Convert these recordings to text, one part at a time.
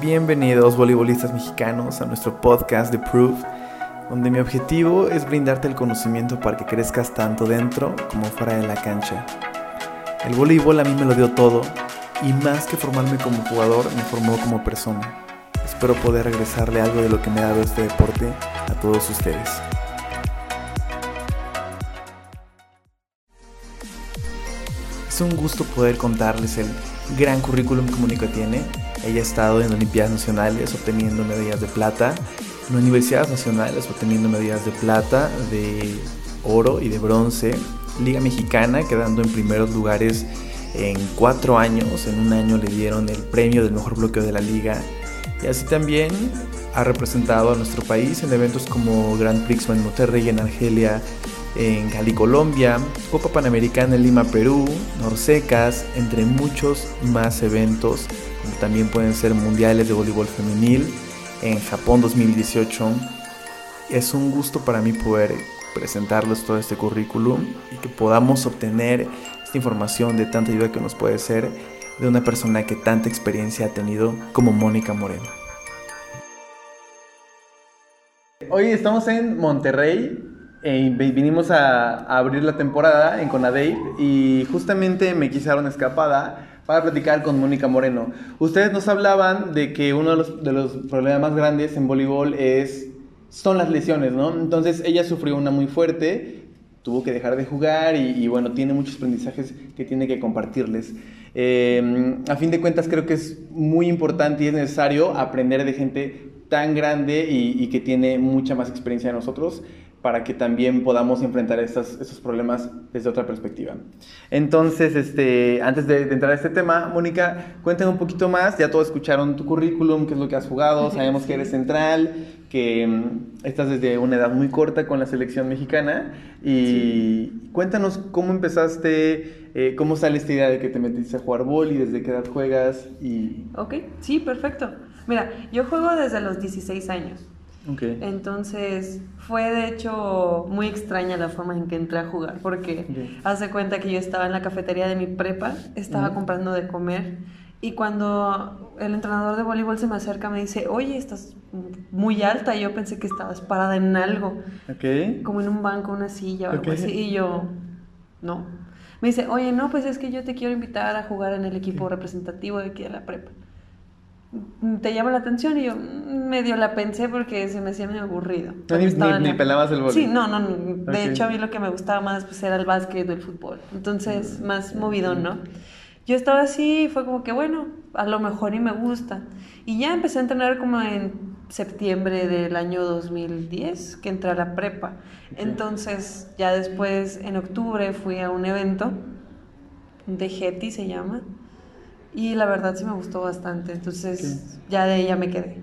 Bienvenidos voleibolistas mexicanos a nuestro podcast The Proof, donde mi objetivo es brindarte el conocimiento para que crezcas tanto dentro como fuera de la cancha. El voleibol a mí me lo dio todo y más que formarme como jugador, me formó como persona. Espero poder regresarle algo de lo que me ha dado este deporte a todos ustedes. Es un gusto poder contarles el gran currículum que Mónica tiene. Ella ha estado en Olimpiadas Nacionales obteniendo medallas de plata, en universidades nacionales obteniendo medallas de plata, de oro y de bronce, Liga Mexicana quedando en primeros lugares en cuatro años. En un año le dieron el premio del mejor bloqueo de la liga. Y así también ha representado a nuestro país en eventos como Grand Prix en Monterrey, en Argelia, en Cali, Colombia, Copa Panamericana en Lima, Perú, Norsecas, entre muchos más eventos, también pueden ser mundiales de voleibol femenil en Japón 2018. Es un gusto para mí poder presentarles todo este currículum y que podamos obtener esta información de tanta ayuda que nos puede ser de una persona que tanta experiencia ha tenido como Mónica Moreno. Hoy estamos en Monterrey, eh, vinimos a, abrir la temporada en Conadey y justamente me quisieron escapada para platicar con Mónica Moreno. Ustedes nos hablaban de que uno de los, problemas más grandes en voleibol es, son las lesiones, ¿no? Entonces ella sufrió una muy fuerte, tuvo que dejar de jugar y, bueno, tiene muchos aprendizajes que tiene que compartirles. Eh, a fin de cuentas creo que es muy importante y es necesario aprender de gente tan grande y, y que tiene mucha más experiencia de nosotros para que también podamos enfrentar estos, estos problemas desde otra perspectiva. Entonces, este, antes de, entrar a este tema, Mónica, cuéntame un poquito más. Ya todos escucharon tu currículum, qué es lo que has jugado, sabemos que eres central, que mm, estás desde una edad muy corta con la selección mexicana. Y cuéntanos cómo empezaste, eh, cómo sale esta idea de que te metiste a jugar bol y desde qué edad juegas. Y... Ok, sí, perfecto. Mira, yo juego desde los 16 años. Entonces fue de hecho muy extraña la forma en que entré a jugar, porque hace cuenta que yo estaba en la cafetería de mi prepa, estaba comprando de comer y cuando el entrenador de voleibol se me acerca me dice, oye, estás muy alta y yo pensé que estabas parada en algo, como en un banco, una silla o algo así, y yo, no. Me dice, oye, no, pues es que yo te quiero invitar a jugar en el equipo representativo de aquí de la prepa te llama la atención y yo medio la pensé porque se me hacía muy aburrido. ni, pelabas el Sí, no, no, de hecho a mí lo que me gustaba más pues, era el básquet o el fútbol, entonces mm, más movido, ¿no? Yo estaba así y fue como que bueno, a lo mejor y me gusta. Y ya empecé a entrenar como en septiembre del año 2010, que entré a la prepa. Entonces ya después en octubre fui a un evento de Getty se llama y la verdad sí me gustó bastante. Entonces ya de ella me quedé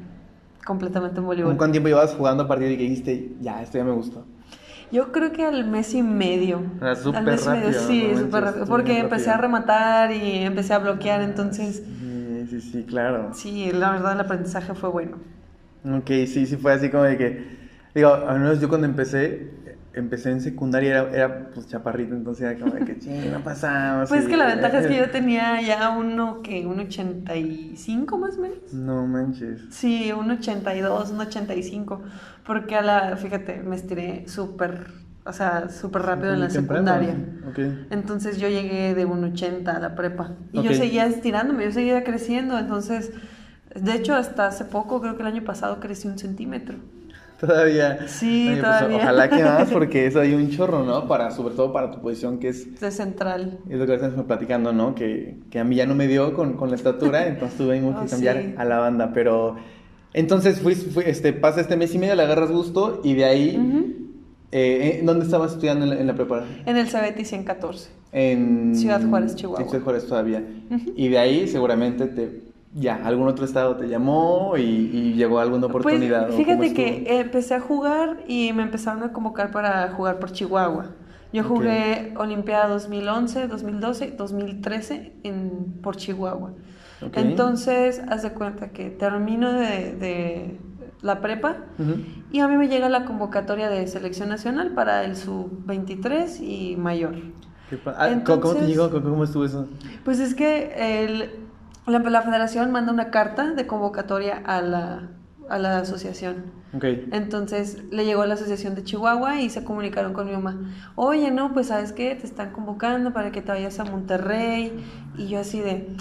completamente en voleibol. ¿Cuánto tiempo llevas jugando a partir de que dijiste, ya, esto ya me gustó? Yo creo que al mes y medio. Ah, súper rápido. sí, súper rápido. Porque empecé a rematar y empecé a bloquear, entonces... Sí, sí, sí, claro. Sí, la verdad el aprendizaje fue bueno. Ok, sí, sí fue así como de que... Digo, al menos yo cuando empecé, empecé en secundaria era, era pues chaparrito, entonces era como de que ching, no pasamos. Pues que la ventaja es que yo tenía ya uno que un 85 más o menos. No manches. Sí, un 82, un 85, porque a la, fíjate, me estiré súper, o sea, súper rápido en la secundaria. Okay. Entonces yo llegué de un 80 a la prepa y yo seguía estirándome, yo seguía creciendo, entonces, de hecho hasta hace poco, creo que el año pasado crecí un centímetro todavía. Sí, pues, todavía. ojalá que más, porque eso hay un chorro, ¿no? Para, sobre todo para tu posición que es... De central. Es lo que estamos platicando, ¿no? Que, que, a mí ya no me dio con, con la estatura, entonces tuvimos que oh, cambiar a la banda, pero... Entonces, fui, este, pasa este mes y medio, le agarras gusto y de ahí... Eh, ¿Dónde estabas estudiando en la, preparación? En el CBT 114. En Ciudad Juárez, Chihuahua. En Ciudad Juárez todavía. Y de ahí seguramente te ya, algún otro estado te llamó y, llegó alguna pues, oportunidad. Pues, fíjate que empecé a jugar y me empezaron a convocar para jugar por Chihuahua. Yo jugué Olimpiada 2011, 2012, 2013 en, por Chihuahua. Entonces, haz de cuenta que termino de, la prepa y a mí me llega la convocatoria de selección nacional para el sub-23 y mayor. Ah, ¿Cómo te llegó? ¿Cómo estuvo eso? Pues es que el, la, la federación manda una carta de convocatoria a la, a la asociación. Okay. Entonces le llegó a la asociación de Chihuahua y se comunicaron con mi mamá. Oye, no, pues sabes qué, te están convocando para que te vayas a Monterrey. Y yo así de,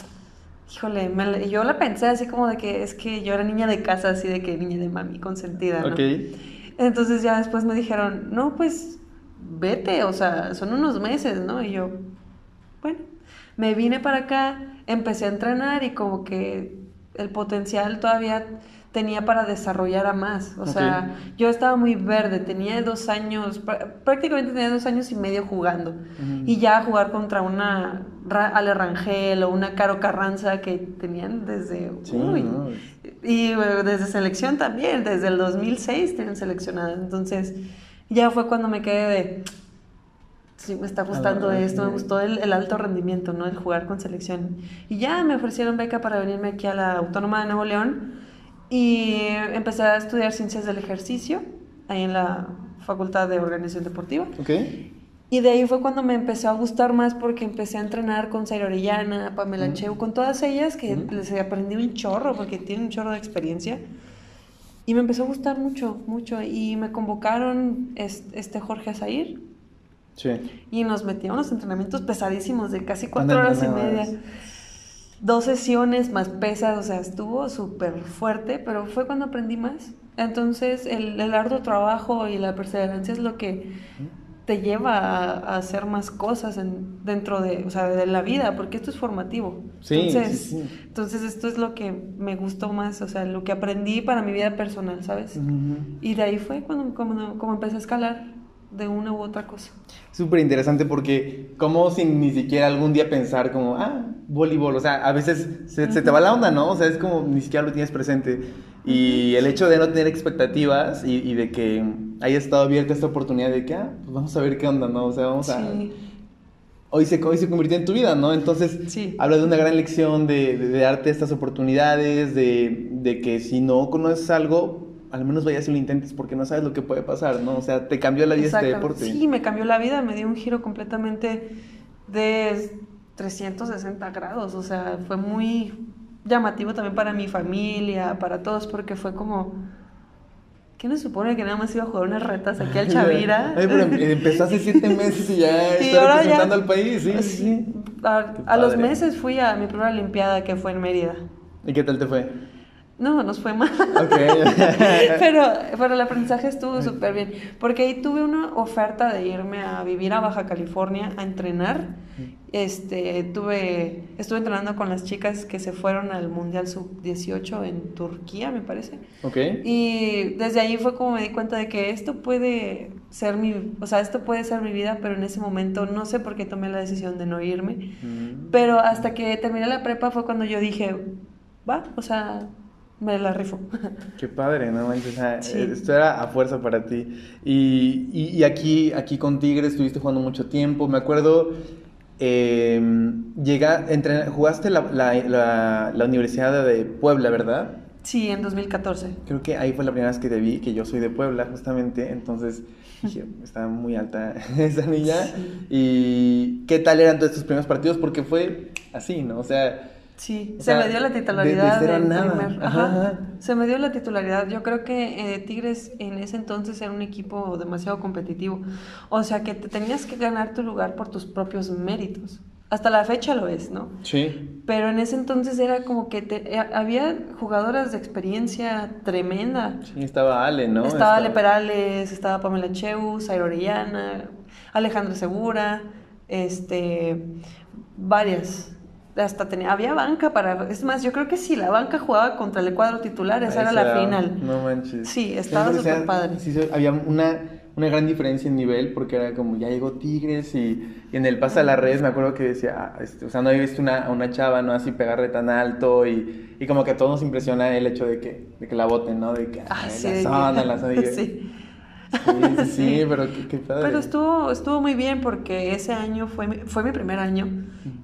híjole, me, yo la pensé así como de que es que yo era niña de casa, así de que niña de mami consentida. ¿no? Okay. Entonces ya después me dijeron, no, pues vete, o sea, son unos meses, ¿no? Y yo, bueno, me vine para acá, empecé a entrenar y como que el potencial todavía tenía para desarrollar a más. O sea, yo estaba muy verde, tenía dos años, prácticamente tenía dos años y medio jugando. Y ya jugar contra una Ale Rangel o una Caro Carranza que tenían desde... uy, Y desde selección también, desde el 2006 tienen seleccionadas. Entonces, ya fue cuando me quedé de... Sí, me está gustando esto, me gustó el, el, alto rendimiento, ¿no? El jugar con selección. Y ya me ofrecieron beca para venirme aquí a la Autónoma de Nuevo León y empecé a estudiar ciencias del ejercicio, ahí en la Facultad de Organización Deportiva. Okay. Y de ahí fue cuando me empezó a gustar más porque empecé a entrenar con Zaira Orellana, Pamela Cheu, con todas ellas que les aprendí un chorro porque tienen un chorro de experiencia. Y me empezó a gustar mucho, mucho. Y me convocaron este Jorge Azair. Sí. Y nos metíamos unos entrenamientos pesadísimos de casi cuatro horas y media dos sesiones más pesas, o sea, estuvo súper fuerte, pero fue cuando aprendí más. Entonces, el, el, arduo trabajo y la perseverancia es lo que te lleva a, hacer más cosas en, dentro de, o sea, de la vida, porque esto es formativo. Sí, entonces, entonces, esto es lo que me gustó más, o sea, lo que aprendí para mi vida personal, ¿sabes? Y de ahí fue cuando como, como empecé a escalar de una u otra cosa. Súper interesante porque como sin ni siquiera algún día pensar como, ah, voleibol, o sea, a veces se, te va la onda, ¿no? O sea, es como ni siquiera lo tienes presente. Y el hecho de no tener expectativas y, de que haya estado abierta esta oportunidad de que, ah, pues vamos a ver qué onda, ¿no? O sea, vamos a... Hoy se, hoy se convirtió en tu vida, ¿no? Entonces, sí. habla de una gran lección de, de, darte estas oportunidades, de, de que si no conoces algo, al menos vayas y lo intentes porque no sabes lo que puede pasar, ¿no? O sea, te cambió la vida este deporte. Sí, me cambió la vida, me dio un giro completamente de 360 grados, o sea, fue muy llamativo también para mi familia, para todos, porque fue como... ¿Qué nos supone que nada más iba a jugar unas retas aquí al Chavira? Ay, pero em, empezó hace siete meses y ya está representando al país, sí, sí. A, los meses fui a mi primera Olimpiada que fue en Mérida. ¿Y qué tal te fue? No, nos fue mal. pero, pero el aprendizaje estuvo súper bien. Porque ahí tuve una oferta de irme a vivir a Baja California a entrenar. Este, tuve, estuve entrenando con las chicas que se fueron al Mundial Sub-18 en Turquía, me parece. Okay. Y desde ahí fue como me di cuenta de que esto puede ser mi, o sea, esto puede ser mi vida, pero en ese momento no sé por qué tomé la decisión de no irme. Mm. Pero hasta que terminé la prepa fue cuando yo dije, va, o sea, me la rifo. Qué padre, ¿no? Esto era a fuerza para ti. Y, y, aquí, aquí con Tigres estuviste jugando mucho tiempo. Me acuerdo, eh, llega, jugaste la, la, la, Universidad de Puebla, ¿verdad? Sí, en 2014. Creo que ahí fue la primera vez que te vi, que yo soy de Puebla, justamente. Entonces, dije, está muy alta esa niña. ¿Y qué tal eran todos tus primeros partidos? Porque fue así, ¿no? O sea Sí, se me dio la titularidad del primer. Ajá, Se me dio la titularidad. Yo creo que eh, Tigres en ese entonces era un equipo demasiado competitivo. O sea que te tenías que ganar tu lugar por tus propios méritos. Hasta la fecha lo es, ¿no? Sí. Pero en ese entonces era como que te, eh, había jugadoras de experiencia tremenda. Sí, estaba Ale, ¿no? Estaba, Ale Perales, estaba Pamela Cheu, Zaira Orellana, Alejandra Segura, este, varias hasta tenía, había banca para, es más, yo creo que si la banca jugaba contra el cuadro titular, esa era la final. No manches. Sí, estaba súper padre. Sí, había una, una gran diferencia en nivel porque era como, ya llegó Tigres y, en el pase a la red me acuerdo que decía, ah, este, o sea, no había visto una, una chava, ¿no? Así pegarle tan alto y, y como que a todos nos impresiona el hecho de que, de que la voten, ¿no? De que, ah, sí, la zona, la zona. sí. Sí, sí, pero qué, padre. Pero estuvo, estuvo muy bien porque ese año fue mi, fue mi primer año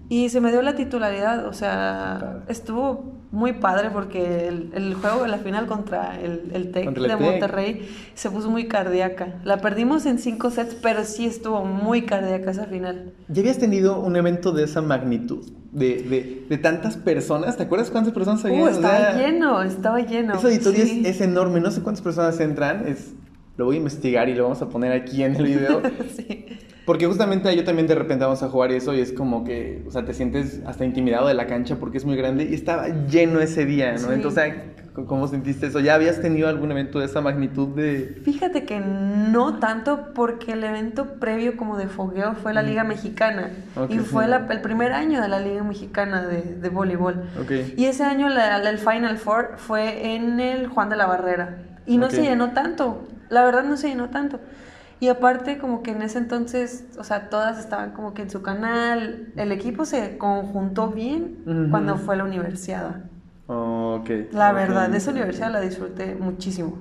y se me dio la titularidad, o sea, estuvo muy padre porque el, el, juego de la final contra el, el TEC de Monterrey se puso muy cardíaca. La perdimos en cinco sets, pero sí estuvo muy cardíaca esa final. ¿Ya habías tenido un evento de esa magnitud? de, de, de, tantas personas. ¿Te acuerdas cuántas personas había? Uh, estaba lleno, estaba lleno. Ese auditorio es, enorme, no sé cuántas personas entran. Es, lo voy a investigar y lo vamos a poner aquí en el video. sí. Porque justamente yo también de repente vamos a jugar eso y es como que, o sea, te sientes hasta intimidado de la cancha porque es muy grande y estaba lleno ese día, ¿no? Entonces, ¿cómo sentiste eso? ¿Ya habías tenido algún evento de esa magnitud de...? Fíjate que no tanto porque el evento previo como de fogueo fue la Liga Mexicana y fue el primer año de la Liga Mexicana de, de voleibol. Y ese año el Final Four fue en el Juan de la Barrera y no se llenó tanto, la verdad no se llenó tanto. Y aparte, como que en ese entonces, o sea, todas estaban como que en su canal. El equipo se conjuntó bien cuando fue la universidad. ok. La verdad, esa universidad la disfruté muchísimo.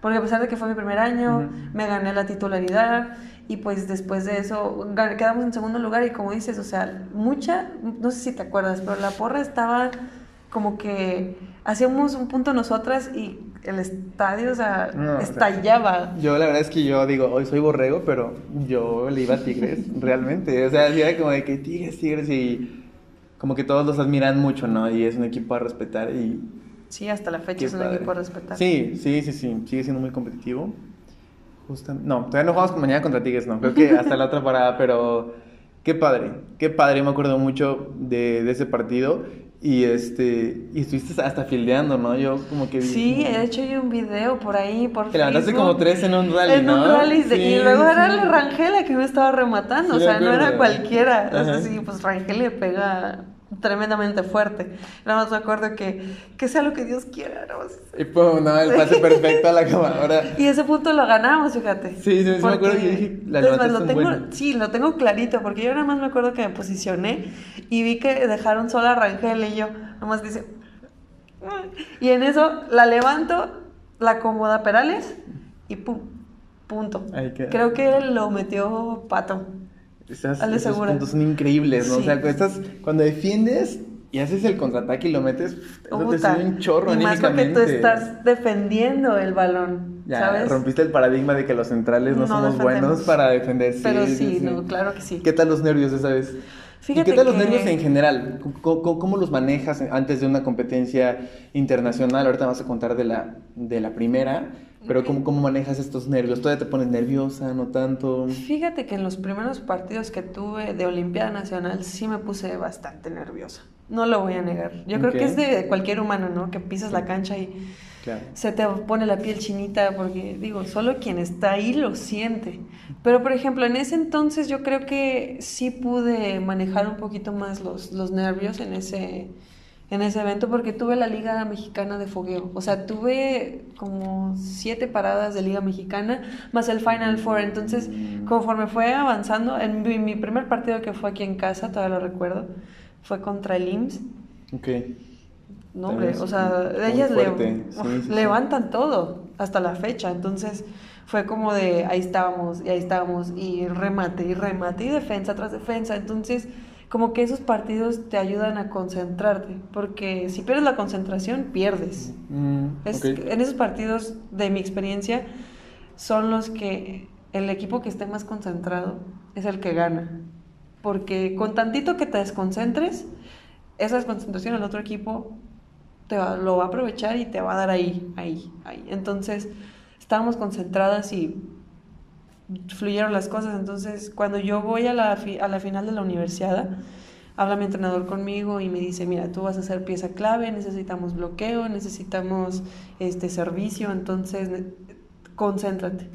Porque a pesar de que fue mi primer año, me gané la titularidad y pues después de eso quedamos en segundo lugar y como dices, o sea, mucha, no sé si te acuerdas, pero la porra estaba como que hacíamos un punto nosotras y el estadio, o sea, estallaba. yo la verdad es que yo digo, hoy soy borrego, pero yo le iba a Tigres, realmente. O sea, era como de que Tigres, Tigres y como que todos los admiran mucho, ¿no? Y es un equipo a respetar y... Sí, hasta la fecha es un equipo a respetar. Sí, sí, sí, sí, sigue siendo muy competitivo. Justamente, no, todavía no jugamos mañana contra Tigres, no, creo que hasta la otra parada, pero qué padre, qué padre, me acuerdo mucho de, de ese partido y este, y estuviste hasta fildeando, ¿no? Yo como que vi. Sí, he hecho yo un video por ahí, por Te levantaste como tres en un rally, en un rally, y luego era la Rangela que me estaba rematando, o sea, no era cualquiera. O sea, sí, pues Rangel le pega tremendamente fuerte. Nada más me acuerdo que, que sea lo que Dios quiera. ¿no? Y pum, no, el pase perfecto a la cámara. y ese punto lo ganamos, fíjate. Sí, sí, sí me acuerdo que dije, la lo tengo, Sí, lo tengo clarito, porque yo nada más me acuerdo que me posicioné y vi que dejaron sola a Rangel y yo, nada más dice... Y en eso la levanto, la acomoda Perales y pum, punto. Creo que lo metió Pato. Esas, esos puntos son increíbles, ¿no? O sea, estás, cuando defiendes y haces el contraataque y lo metes, eso te sube un chorro y más porque tú estás defendiendo el balón, ya, ¿sabes? rompiste el paradigma de que los centrales no, somos buenos para defender. Pero sí, No, claro que sí. ¿Qué tal los nervios esa vez? Fíjate ¿Y qué tal los nervios en general? ¿Cómo, ¿Cómo, los manejas antes de una competencia internacional? Ahorita vas a contar de la, de la primera, pero ¿cómo, ¿cómo manejas estos nervios? ¿Todavía te pones nerviosa? ¿No tanto? Fíjate que en los primeros partidos que tuve de Olimpiada Nacional sí me puse bastante nerviosa. No lo voy a negar. Yo creo que es de cualquier humano, ¿no? Que pisas la cancha y se te pone la piel chinita porque, digo, solo quien está ahí lo siente. Pero, por ejemplo, en ese entonces yo creo que sí pude manejar un poquito más los, los nervios en ese en ese evento porque tuve la Liga Mexicana de Fogueo. O sea, tuve como siete paradas de Liga Mexicana más el Final Four. Entonces, conforme fue avanzando, en mi, primer partido que fue aquí en casa, todavía lo recuerdo, fue contra el IMSS. Ok. No, hombre, o sea, ellas levantan todo hasta la fecha. Entonces, fue como de ahí estábamos y ahí estábamos y remate y remate y defensa tras defensa. Entonces, como que esos partidos te ayudan a concentrarte, porque si pierdes la concentración, pierdes. Mm, en esos partidos, de mi experiencia, son los que el equipo que esté más concentrado es el que gana. Porque con tantito que te desconcentres, esa desconcentración el otro equipo te lo va a aprovechar y te va a dar ahí, ahí, ahí. Entonces, estábamos concentradas y fluyeron las cosas. Entonces, cuando yo voy a la, a la final de la universidad, habla mi entrenador conmigo y me dice, mira, tú vas a ser pieza clave, necesitamos bloqueo, necesitamos este servicio, entonces concéntrate.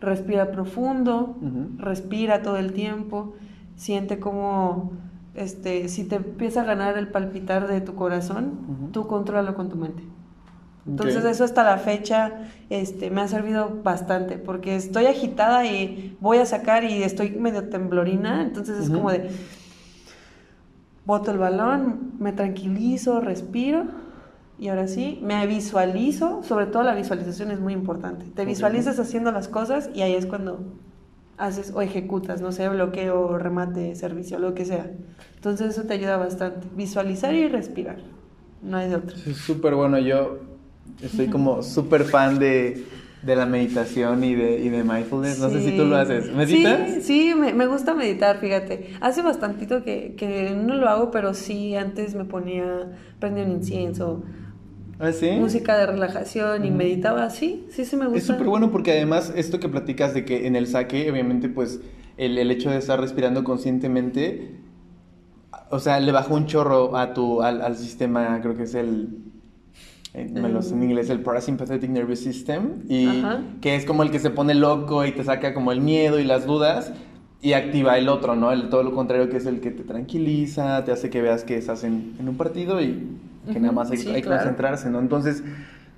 Respira profundo, respira todo el tiempo, siente como este, si te empieza a ganar el palpitar de tu corazón, tú controlalo con tu mente. Entonces eso hasta la fecha este, me ha servido bastante porque estoy agitada y voy a sacar y estoy medio temblorina, entonces es como de, boto el balón, me tranquilizo, respiro y ahora sí, me visualizo, sobre todo la visualización es muy importante, te visualizas haciendo las cosas y ahí es cuando haces o ejecutas, no sé, bloqueo, remate, servicio, lo que sea. Entonces eso te ayuda bastante, visualizar y respirar, no hay de otro. Es súper bueno, yo Estoy como súper fan de, de la meditación y de, y de mindfulness. No sé si tú lo haces. ¿Meditas? Sí, sí me, me, gusta meditar, fíjate. Hace bastantito que, que no lo hago, pero sí, antes me ponía, prendía un incienso. ¿Ah, sí? Música de relajación y meditaba así, sí, sí me gusta. Es súper bueno porque además esto que platicas de que en el saque, obviamente, pues el, el hecho de estar respirando conscientemente, o sea, le bajó un chorro a tu, al, al sistema, creo que es el me los en inglés, el Parasympathetic Nervous System, y que es como el que se pone loco y te saca como el miedo y las dudas, y activa el otro, ¿no? El todo lo contrario, que es el que te tranquiliza, te hace que veas que estás en, en un partido y que nada más hay, que concentrarse, ¿no? Entonces,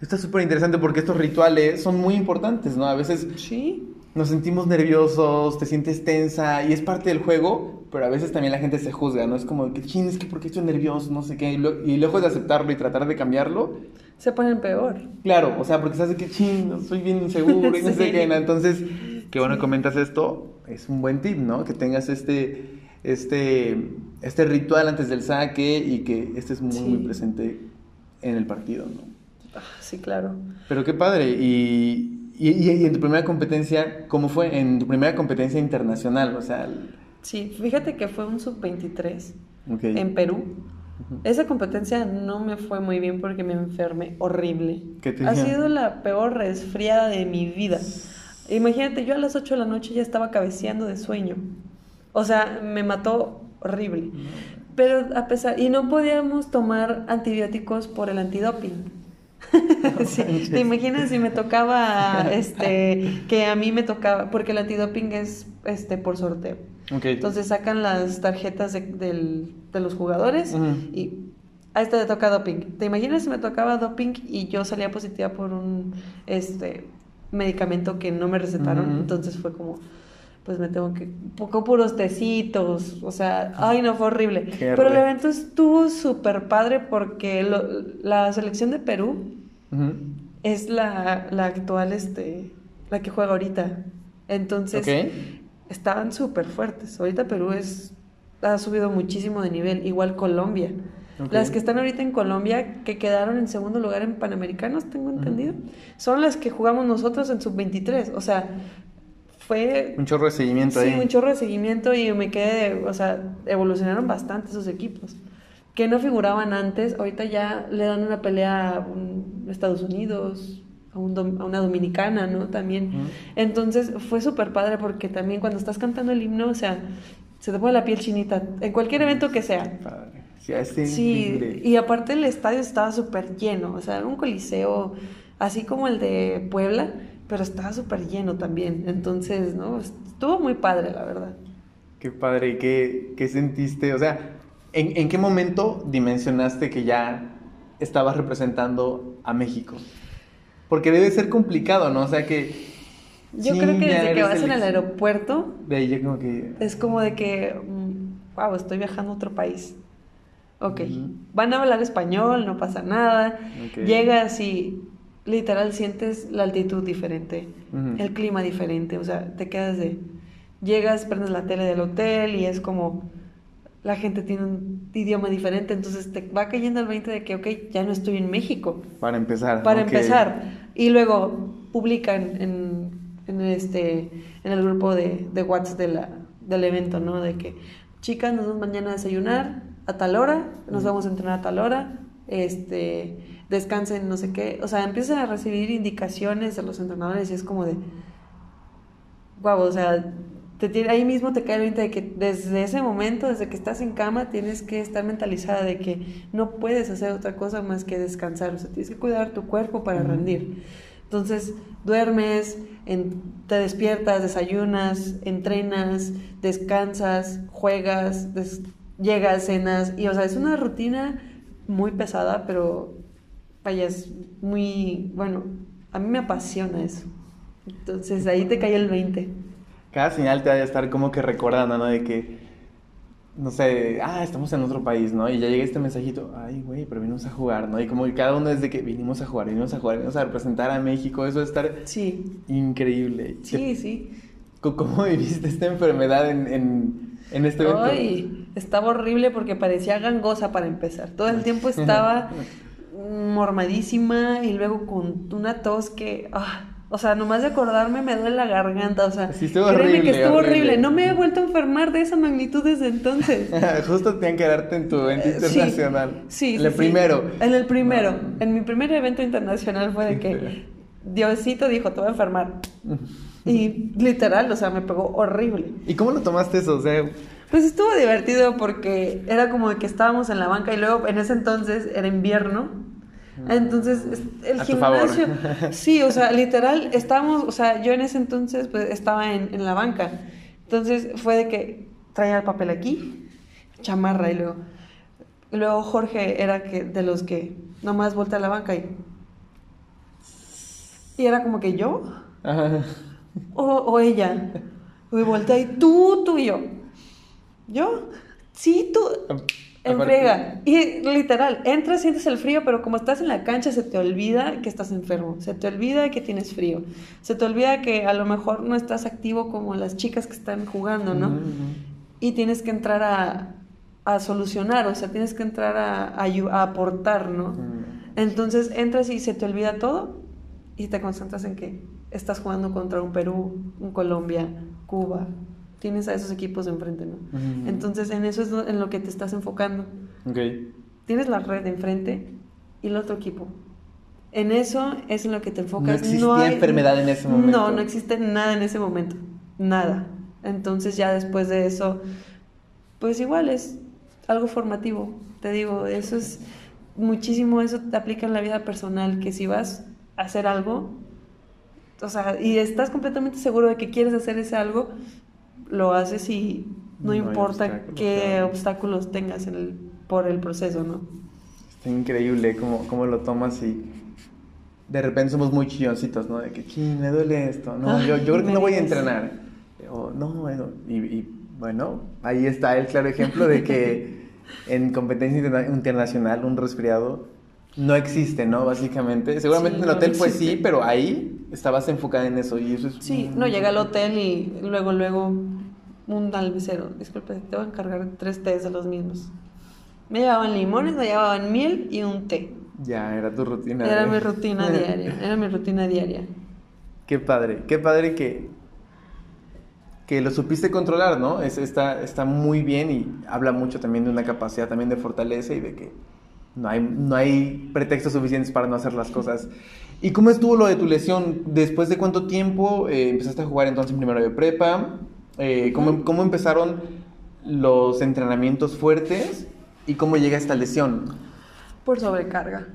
está súper interesante porque estos rituales son muy importantes, ¿no? A veces sí. Nos sentimos nerviosos, te sientes tensa, y es parte del juego, pero a veces también la gente se juzga, ¿no? Es como que, ching, es que porque estoy nervioso, no sé qué, y, y lejos de aceptarlo y tratar de cambiarlo, se ponen peor. Claro, o sea, porque sabes que ching, soy bien inseguro y no sé qué. Entonces, qué bueno que comentas esto. Es un buen tip, ¿no? Que tengas este, este, este ritual antes del saque y que estés muy, muy presente en el partido, ¿no? Ah, sí, claro. Pero qué padre. Y, y, y, en tu primera competencia, ¿cómo fue? En tu primera competencia internacional, o sea... Sí, fíjate que fue un sub-23 en Perú. Esa competencia no me fue muy bien porque me enfermé horrible. ha sido la peor resfriada de mi vida. Imagínate, yo a las 8 de la noche ya estaba cabeceando de sueño. O sea, me mató horrible. Pero a pesar, y no podíamos tomar antibióticos por el antidoping. ¿Te imaginas si me tocaba, este, que a mí me tocaba, porque el antidoping es, este, por sorteo. Entonces sacan las tarjetas de, los jugadores y a este le toca doping. ¿Te imaginas si me tocaba doping y yo salía positiva por un este medicamento que no me recetaron? Entonces fue como, pues me tengo que, poco puros tecitos, o sea, ay no, fue horrible. Pero el evento estuvo súper padre porque la selección de Perú es la, la, actual, este, la que juega ahorita. Entonces, estaban súper fuertes. Ahorita Perú es, ha subido muchísimo de nivel, igual Colombia. Las que están ahorita en Colombia, que quedaron en segundo lugar en Panamericanos, tengo entendido, son las que jugamos nosotros en sub-23. O sea, fue... Un chorro de seguimiento ahí. Sí, un chorro de seguimiento y me quedé, o sea, evolucionaron bastante esos equipos. Que no figuraban antes, ahorita ya le dan una pelea a Estados Unidos, a, una dominicana, ¿no? También. Entonces fue súper padre porque también cuando estás cantando el himno, o sea, se te pone la piel chinita, en cualquier evento que sea. Sí, sí y aparte el estadio estaba súper lleno, o sea, era un coliseo así como el de Puebla, pero estaba súper lleno también. Entonces, ¿no? Estuvo muy padre, la verdad. Qué padre, ¿qué, qué sentiste? O sea, ¿en, ¿en qué momento dimensionaste que ya estabas representando a México? Porque debe ser complicado, ¿no? O sea que... Yo creo que desde que vas en el aeropuerto... De ahí ya como que... Es como de que, wow, mm, estoy viajando a otro país. Ok, van a hablar español, no pasa nada. Llegas y literal sientes la altitud diferente, el clima diferente, o sea, te quedas de... Llegas, prendes la tele del hotel y es como la gente tiene un idioma diferente, entonces te va cayendo el 20 de que, ok, ya no estoy en México. Para empezar. Para empezar. Y luego publican en, en, este, en el grupo de, de WhatsApp de la, del evento, ¿no? De que, chicas, nos vamos mañana a desayunar a tal hora, nos vamos a entrenar a tal hora, este, descansen, no sé qué. O sea, empiezan a recibir indicaciones de los entrenadores y es como de, wow, o sea, ahí mismo te cae el 20 de que desde ese momento, desde que estás en cama, tienes que estar mentalizada de que no puedes hacer otra cosa más que descansar. O sea, tienes que cuidar tu cuerpo para rendir. Entonces, duermes, te despiertas, desayunas, entrenas, descansas, juegas, llegas, cenas. Y, o sea, es una rutina muy pesada, pero vaya, es muy, bueno, a mí me apasiona eso. Entonces, ahí te cae el 20 cada señal te va a estar como que recordando, ¿no? De que, no sé, ah, estamos en otro país, ¿no? Y ya llega este mensajito, ay, güey, pero vinimos a jugar, ¿no? Y como que cada uno es de que vinimos a jugar, vinimos a jugar, vinimos a representar a México, eso va a estar sí. increíble. Sí, sí. ¿Cómo viviste esta enfermedad en, en, en este evento? Ay, estaba horrible porque parecía gangosa para empezar. Todo el tiempo estaba mormadísima y luego con una tos que... Ah, O sea, nomás de acordarme me duele la garganta, o sea, sí, estuvo horrible, que estuvo horrible. No me he vuelto a enfermar de esa magnitud desde entonces. Justo tenían que darte en tu evento internacional. Sí, sí. En el primero. En el primero. En mi primer evento internacional fue de que Diosito dijo, te voy a enfermar. y literal, o sea, me pegó horrible. ¿Y cómo lo tomaste eso? O sea... Pues estuvo divertido porque era como de que estábamos en la banca y luego en ese entonces era invierno entonces, el gimnasio, sí, o sea, literal, estábamos, o sea, yo en ese entonces pues estaba en, en la banca. Entonces fue de que traía el papel aquí, chamarra y luego, luego Jorge era que de los que nomás voltea a la banca y y era como que yo O, o ella y voltea y tú, tú y yo. ¿Yo? Sí, tú. Enfrega. Y literal, entras, sientes el frío, pero como estás en la cancha se te olvida que estás enfermo, se te olvida que tienes frío, se te olvida que a lo mejor no estás activo como las chicas que están jugando, ¿no? Y tienes que entrar a, a, solucionar, o sea, tienes que entrar a, a, aportar, ¿no? Entonces entras y se te olvida todo y te concentras en que estás jugando contra un Perú, un Colombia, Cuba, tienes a esos equipos enfrente, ¿no? Entonces, en eso es en lo que te estás enfocando. Okay. Tienes la red enfrente y el otro equipo. En eso es en lo que te enfocas. No existía enfermedad en ese momento. No, no existe nada en ese momento. Nada. Entonces, ya después de eso, pues igual es algo formativo. Te digo, eso es muchísimo, eso te aplica en la vida personal, que si vas a hacer algo, o sea, y estás completamente seguro de que quieres hacer ese algo, lo haces y no, importa qué obstáculos tengas en el, por el proceso, ¿no? Está increíble cómo, cómo lo tomas y de repente somos muy chilloncitos, ¿no? De que, me duele esto, no, yo, yo creo que no voy a entrenar. O, no, bueno, y, bueno, ahí está el claro ejemplo de que en competencia internacional un resfriado no existe, ¿no? Básicamente. Seguramente en el hotel pues sí, pero ahí estabas enfocada en eso y eso es... Sí, no, llega al hotel y luego, luego un almicero, disculpe, te voy a encargar tres tés de los mismos. Me llevaban limones, me llevaban miel y un té. Ya, era tu rutina. Era mi rutina diaria, era mi rutina diaria. Qué padre, qué padre que, que lo supiste controlar, ¿no? Es, está, está muy bien y habla mucho también de una capacidad también de fortaleza y de que no hay, no hay pretextos suficientes para no hacer las cosas. ¿Y cómo estuvo lo de tu lesión? ¿Después de cuánto tiempo eh, empezaste a jugar entonces en primero de prepa? Eh, ¿cómo, empezaron los entrenamientos fuertes y cómo llega esta lesión? Por sobrecarga.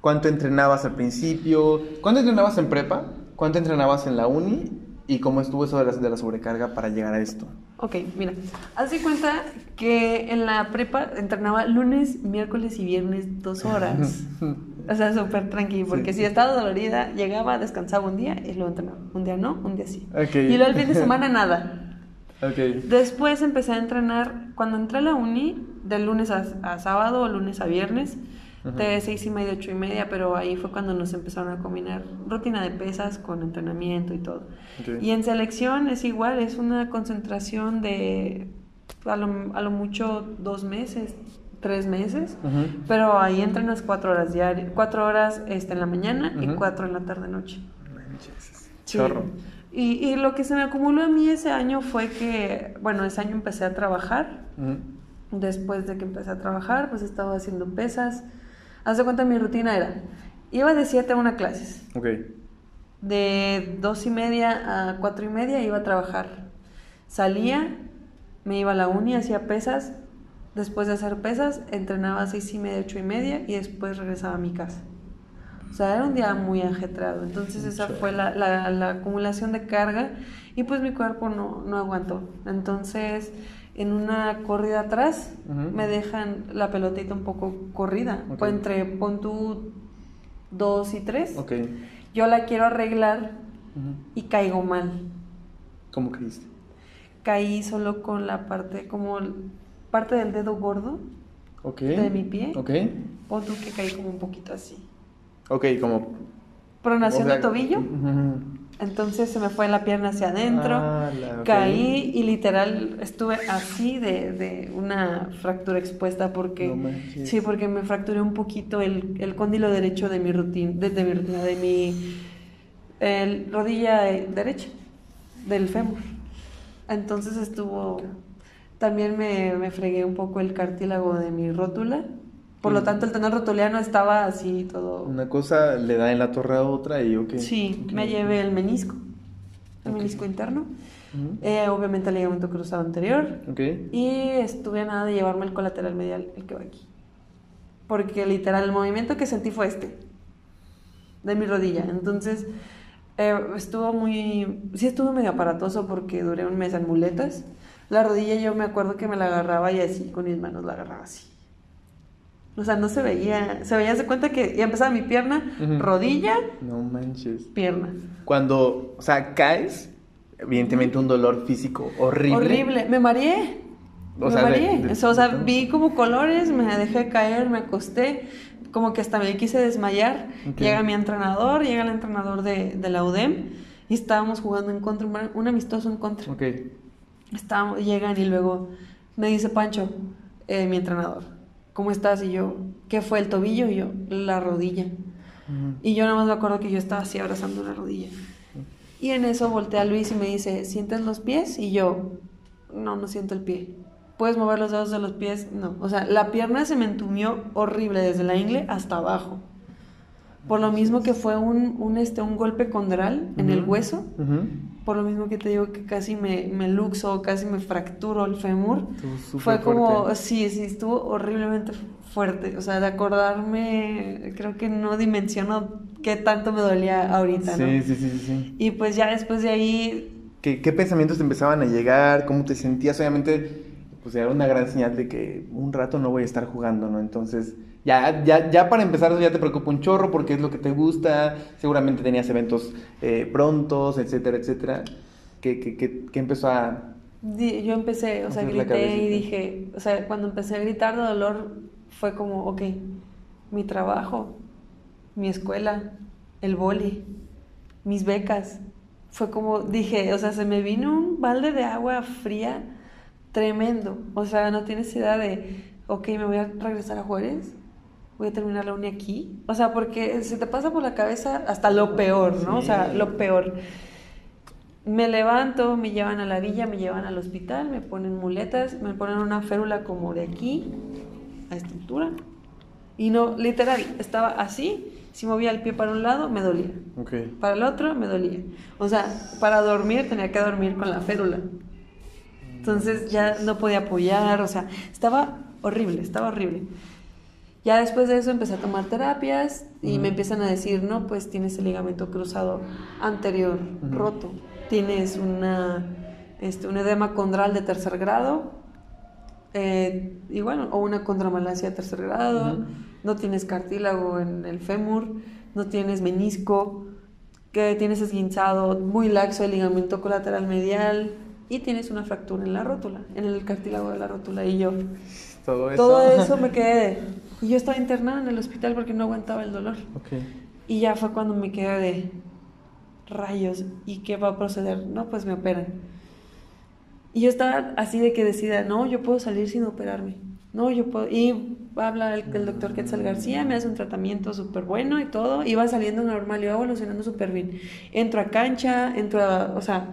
¿Cuánto entrenabas al principio? ¿Cuánto entrenabas en prepa? ¿Cuánto entrenabas en la uni? ¿Y cómo estuvo eso de la, de la sobrecarga para llegar a esto? Ok, mira, haz de cuenta que en la prepa entrenaba lunes, miércoles y viernes dos horas. o sea, súper tranquilo, porque si estaba dolorida, llegaba, descansaba un día y luego entrenaba. Un día no, un día sí. Y luego el fin de semana nada. Okay. Después empecé a entrenar, cuando entré a la uni, de lunes a, sábado o lunes a viernes, de seis y media, ocho y media, pero ahí fue cuando nos empezaron a combinar rutina de pesas con entrenamiento y todo. Y en selección es igual, es una concentración de a lo, a lo mucho dos meses, tres meses, pero ahí entrenas cuatro horas diarias, cuatro horas este, en la mañana y cuatro en la tarde-noche. Chorro. Y, y, lo que se me acumuló a mí ese año fue que, bueno, ese año empecé a trabajar. Después de que empecé a trabajar, pues estaba haciendo pesas. Haz de cuenta, mi rutina era, iba de 7 a una clases. Ok. De dos y media a cuatro y media iba a trabajar. Salía, me iba a la uni, hacía pesas, Después de hacer pesas, entrenaba a seis y media, ocho y media y después regresaba a mi casa. O sea, era un día muy ajetreado. Entonces esa fue la, la, acumulación de carga y pues mi cuerpo no, no aguantó. Entonces en una corrida atrás me dejan la pelotita un poco corrida. Okay. Entre pon tú dos y tres. Okay. Yo la quiero arreglar y caigo mal. ¿Cómo caíste? Caí solo con la parte como parte del dedo gordo de mi pie. Ok. O tú que caí como un poquito así. Ok, como... Pronación de tobillo. Entonces se me fue la pierna hacia adentro, ah, caí y literal estuve así de, de una fractura expuesta porque sí, porque me fracturé un poquito el, el cóndilo derecho de mi rutina, de, mi rutina, de mi el rodilla derecha del fémur. Entonces estuvo, también me, me fregué un poco el cartílago de mi rótula. Por lo mm. tanto, el tendón rotuliano estaba así todo. Una cosa le da en la torre a otra y ok. Sí, me llevé el menisco, el menisco interno. Eh, obviamente el ligamento cruzado anterior. Okay. Y estuve a nada de llevarme el colateral medial, el que va aquí. Porque literal, el movimiento que sentí fue este, de mi rodilla. Entonces, eh, estuvo muy. Sí, estuvo medio aparatoso porque duré un mes en muletas. La rodilla, yo me acuerdo que me la agarraba y así, con mis manos la agarraba así. O sea, no se veía. Se veía, se cuenta que ya empezaba mi pierna, rodilla. No manches. Pierna. Cuando, o sea, caes, evidentemente un dolor físico horrible. Horrible. Me mareé. O me sea, mareé. o sea, vi como colores, me dejé caer, me acosté como que hasta me quise desmayar. Llega mi entrenador, llega el entrenador de, de, la UDEM y estábamos jugando en contra, un amistoso en contra. Okay. Estábamos, llegan y luego me dice Pancho, eh, mi entrenador, ¿cómo estás? Y yo, ¿qué fue el tobillo? Y yo, la rodilla. Y yo nada más me acuerdo que yo estaba así abrazando la rodilla. Y en eso voltea a Luis y me dice, ¿sientes los pies? Y yo, no, no siento el pie puedes mover los dedos de los pies, no. O sea, la pierna se me entumió horrible desde la ingle hasta abajo. Por lo mismo que fue un, un este, un golpe condral en el hueso. Por lo mismo que te digo que casi me, me luxo, casi me fracturo el fémur. Fue como, sí, sí, estuvo horriblemente fuerte. O sea, de acordarme, creo que no dimensiono qué tanto me dolía ahorita, ¿no? Sí, sí, sí, sí. Y pues ya después de ahí... ¿Qué, qué pensamientos te empezaban a llegar? ¿Cómo te sentías? Obviamente pues era una gran señal de que un rato no voy a estar jugando, ¿no? Entonces, ya, ya, ya para empezar ya te preocupa un chorro porque es lo que te gusta, seguramente tenías eventos eh, prontos, etcétera, etcétera. ¿Qué, qué, qué, empezó a...? Yo empecé, o sea, grité y dije, o sea, cuando empecé a gritar de dolor fue como, ok, mi trabajo, mi escuela, el boli, mis becas. Fue como, dije, o sea, se me vino un balde de agua fría tremendo. O sea, no tienes idea de, ok, me voy a regresar a Juárez, voy a terminar la uni aquí. O sea, porque se te pasa por la cabeza hasta lo peor, ¿no? O sea, lo peor. Me levanto, me llevan a la villa, me llevan al hospital, me ponen muletas, me ponen una férula como de aquí a esta altura. Y no, literal, estaba así. Si movía el pie para un lado, me dolía. Para el otro, me dolía. O sea, para dormir tenía que dormir con la férula. Entonces ya no podía apoyar, o sea, estaba horrible, estaba horrible. Ya después de eso empecé a tomar terapias y me empiezan a decir, no, pues tienes el ligamento cruzado anterior roto, tienes una, este, un edema condral de tercer grado, eh, y bueno, o una condromalacia de tercer grado, no tienes cartílago en el fémur, no tienes menisco, que tienes esguinzado muy laxo el ligamento colateral medial, y tienes una fractura en la rótula, en el cartílago de la rótula. Y yo, todo eso, todo eso. me quedé Y yo estaba internada en el hospital porque no aguantaba el dolor. Y ya fue cuando me quedé de rayos, ¿y qué va a proceder? No, pues me operan. Y yo estaba así de que decida, no, yo puedo salir sin operarme. No, yo puedo. Y habla el, el doctor Quetzal García, me hace un tratamiento súper bueno y todo. Y va saliendo normal, y va evolucionando súper bien. Entro a cancha, entro a. O sea,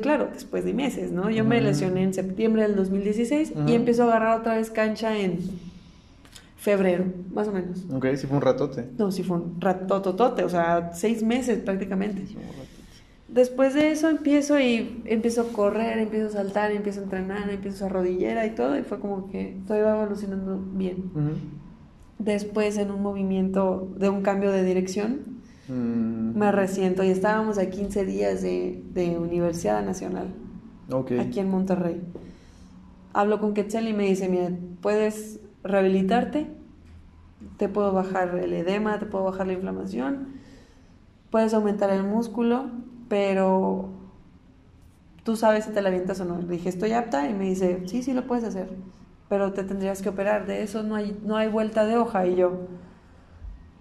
claro, después de meses, ¿no? Yo me lesioné en septiembre del 2016 y empezó a agarrar otra vez cancha en febrero, más o menos. Ok, sí fue un ratote. No, sí fue un ratototote, o sea, seis meses prácticamente. Después de eso empiezo y empiezo a correr, empiezo a saltar, empiezo a entrenar, empiezo a rodillera y todo, y fue como que todo iba evolucionando bien. Después en un movimiento de un cambio de dirección, Mm. Me resiento y estábamos a 15 días de, de Universidad Nacional, aquí en Monterrey. Hablo con Quetzal y me dice, mira, puedes rehabilitarte, te puedo bajar el edema, te puedo bajar la inflamación, puedes aumentar el músculo, pero tú sabes si te la avientas o no. Le dije, estoy apta y me dice, sí, sí lo puedes hacer, pero te tendrías que operar, de eso no hay, no hay vuelta de hoja. Y yo,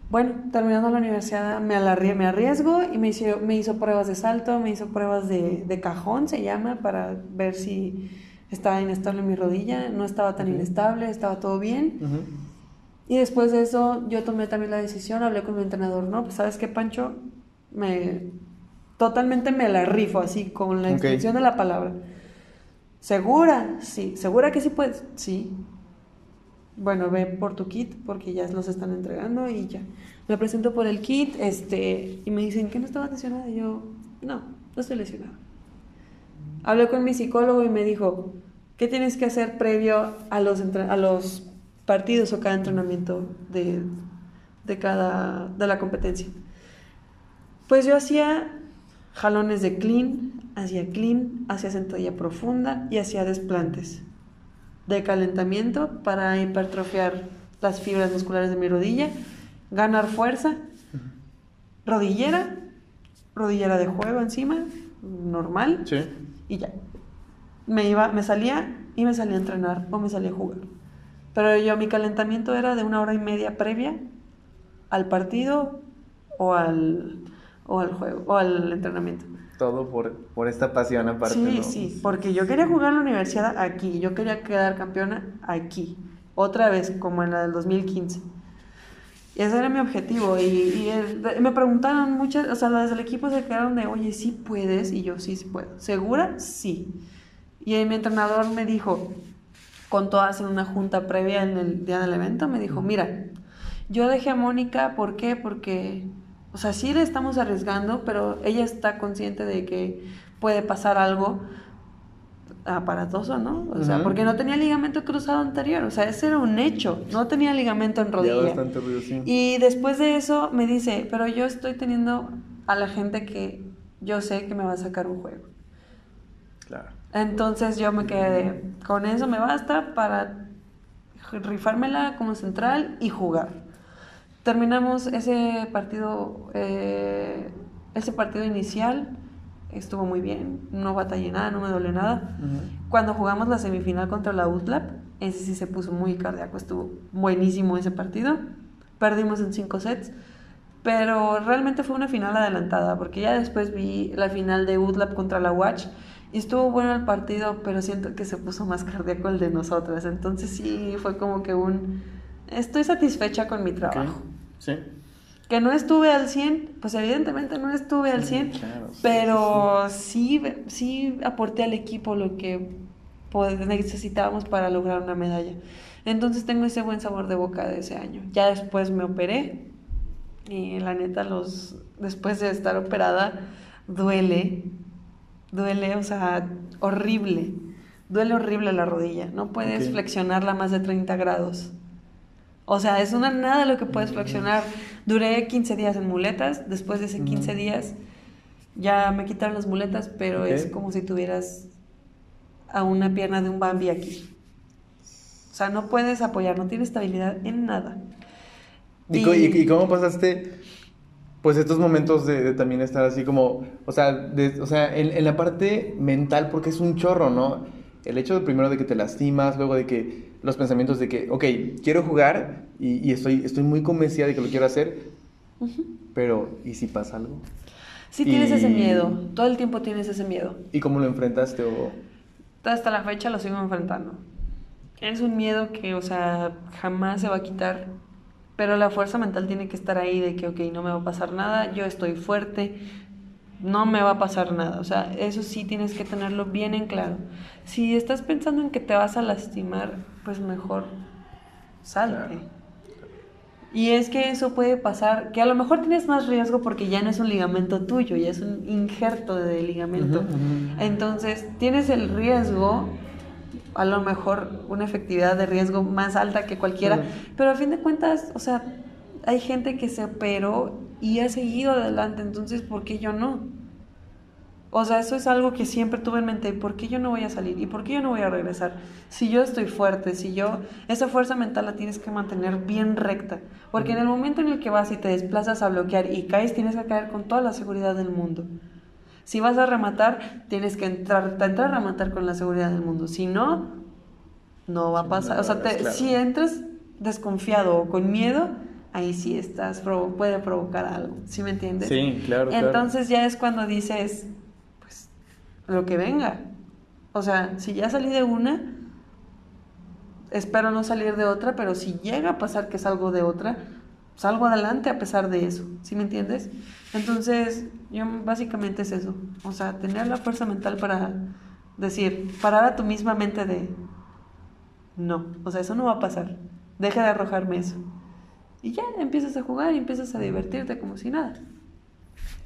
bueno, terminando la universidad me, me arriesgo y me hizo, me hizo pruebas de salto, me hizo pruebas de, de cajón, se llama, para ver si estaba inestable mi rodilla. No estaba tan inestable, estaba todo bien. Y después de eso yo tomé también la decisión, hablé con mi entrenador, ¿no? Pues sabes qué, Pancho, me totalmente me la rifo así con la extensión de la palabra. ¿Segura? Sí. ¿Segura que sí puedes? Sí. Bueno, ve por tu kit porque ya los están entregando y ya. Me presento por el kit este, y me dicen que no estaba lesionada. Y yo, no, no estoy lesionada. Hablé con mi psicólogo y me dijo, ¿qué tienes que hacer previo a los, a los partidos o cada entrenamiento de, de, cada, de la competencia? Pues yo hacía jalones de clean, hacía clean, hacía sentadilla profunda y hacía desplantes de calentamiento para hipertrofiar las fibras musculares de mi rodilla, ganar fuerza, rodillera, rodillera de juego encima, normal, sí. y ya. Me iba, me salía y me salía a entrenar o me salía a jugar. Pero yo mi calentamiento era de una hora y media previa al partido o al, o al juego o al entrenamiento todo por, por esta pasión aparte. Sí, sí, porque yo quería jugar en la universidad aquí, yo quería quedar campeona aquí, otra vez, como en la del 2015. Y ese era mi objetivo. Y, me preguntaron muchas, o sea, desde el equipo se quedaron de, oye, sí puedes, y yo sí, sí puedo. ¿Segura? Sí. Y mi entrenador me dijo, con todas en una junta previa en el día del evento, me dijo, mira, yo dejé a Mónica, ¿por qué? Porque o sea, sí le estamos arriesgando, pero ella está consciente de que puede pasar algo aparatoso, ¿no? O sea, porque no tenía ligamento cruzado anterior, o sea, ese era un hecho, no tenía ligamento en rodilla. bastante ruido, sí. Y después de eso me dice, pero yo estoy teniendo a la gente que yo sé que me va a sacar un juego. Claro. Entonces yo me quedé, con eso me basta para rifármela como central y jugar. Terminamos ese partido, eh, ese partido inicial, estuvo muy bien, no batallé nada, no me dolió nada. Cuando jugamos la semifinal contra la UTLAP, ese sí se puso muy cardíaco, estuvo buenísimo ese partido. Perdimos en cinco sets, pero realmente fue una final adelantada, porque ya después vi la final de UTLAP contra la Watch y estuvo bueno el partido, pero siento que se puso más cardíaco el de nosotras. Entonces sí, fue como que un... Estoy satisfecha con mi trabajo. Sí. Que no estuve al 100, pues evidentemente no estuve al 100, pero sí. sí, aporté al equipo lo que necesitábamos para lograr una medalla. Entonces tengo ese buen sabor de boca de ese año. Ya después me operé y la neta los después de estar operada duele, duele, o sea, horrible. Duele horrible la rodilla, no puedes flexionarla más de 30 grados. O sea, es una nada lo que puedes flexionar. Duré 15 días en muletas, después de ese 15 días ya me quitaron las muletas, pero es como si tuvieras a una pierna de un Bambi aquí. O sea, no puedes apoyar, no tienes estabilidad en nada. ¿Y, cómo pasaste, pues, estos momentos de, también estar así como, o sea, o sea en, en, la parte mental, porque es un chorro, ¿no? El hecho de primero de que te lastimas, luego de que los pensamientos de que, ok, quiero jugar y, estoy, estoy muy convencida de que lo quiero hacer, pero ¿y si pasa algo? Sí tienes ese miedo, todo el tiempo tienes ese miedo. ¿Y cómo lo enfrentaste o...? Hasta la fecha lo sigo enfrentando. Es un miedo que, o sea, jamás se va a quitar, pero la fuerza mental tiene que estar ahí de que, ok, no me va a pasar nada, yo estoy fuerte, no me va a pasar nada. O sea, eso sí tienes que tenerlo bien en claro. Si estás pensando en que te vas a lastimar, pues mejor salte. Y es que eso puede pasar, que a lo mejor tienes más riesgo porque ya no es un ligamento tuyo, ya es un injerto de ligamento. Entonces, tienes el riesgo, a lo mejor una efectividad de riesgo más alta que cualquiera, pero a fin de cuentas, o sea, hay gente que se operó y ha seguido adelante, entonces, ¿por qué yo no? O sea, eso es algo que siempre tuve en mente, ¿por qué yo no voy a salir? ¿Y por qué yo no voy a regresar? Si yo estoy fuerte, si yo, esa fuerza mental la tienes que mantener bien recta, porque en el momento en el que vas y te desplazas a bloquear y caes, tienes que caer con toda la seguridad del mundo. Si vas a rematar, tienes que entrar, entrar a rematar con la seguridad del mundo. Si no, no va a pasar. o sea, si entras desconfiado o con miedo, ahí sí estás, puede provocar algo, ¿sí me entiendes? Sí, claro. Entonces ya es cuando dices, pues, lo que venga. O sea, si ya salí de una, espero no salir de otra, pero si llega a pasar que salgo de otra, salgo adelante a pesar de eso, ¿sí me entiendes? Entonces, yo básicamente es eso, o sea, tener la fuerza mental para decir, parar a tu misma mente de, no, o sea, eso no va a pasar, deja de arrojarme eso. Y ya empiezas a jugar y empiezas a divertirte como si nada.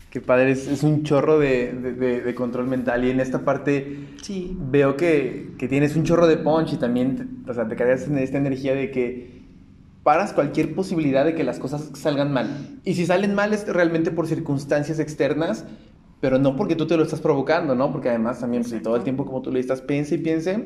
Qué padre, es, un chorro de, control mental y en esta parte veo que, que, tienes un chorro de punch y también o sea, te cargas en esta energía de que paras cualquier posibilidad de que las cosas salgan mal. Y si salen mal es realmente por circunstancias externas, pero no porque tú te lo estás provocando, ¿no? Porque además también pues, si todo el tiempo como tú le estás piense y piense,